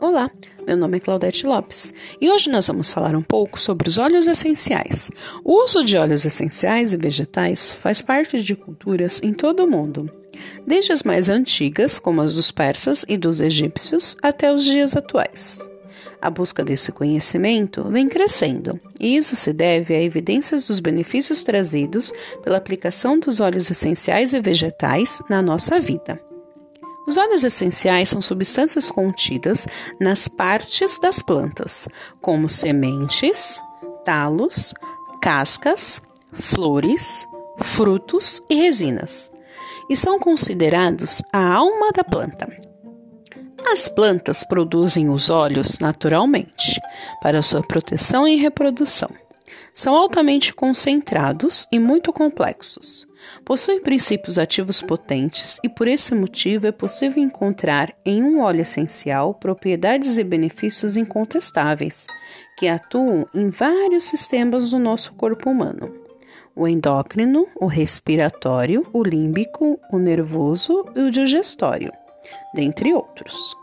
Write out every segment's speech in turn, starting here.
Olá, meu nome é Claudete Lopes e hoje nós vamos falar um pouco sobre os óleos essenciais. O uso de óleos essenciais e vegetais faz parte de culturas em todo o mundo, desde as mais antigas, como as dos persas e dos egípcios, até os dias atuais. A busca desse conhecimento vem crescendo, e isso se deve a evidências dos benefícios trazidos pela aplicação dos óleos essenciais e vegetais na nossa vida. Os óleos essenciais são substâncias contidas nas partes das plantas, como sementes, talos, cascas, flores, frutos e resinas, e são considerados a alma da planta. As plantas produzem os óleos naturalmente para sua proteção e reprodução. São altamente concentrados e muito complexos. Possuem princípios ativos potentes e, por esse motivo, é possível encontrar em um óleo essencial propriedades e benefícios incontestáveis que atuam em vários sistemas do nosso corpo humano: o endócrino, o respiratório, o límbico, o nervoso e o digestório, dentre outros.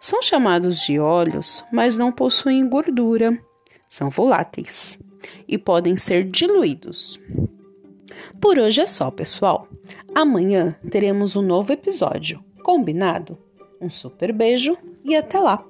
São chamados de óleos, mas não possuem gordura, são voláteis e podem ser diluídos. Por hoje é só, pessoal. Amanhã teremos um novo episódio. Combinado? Um super beijo e até lá!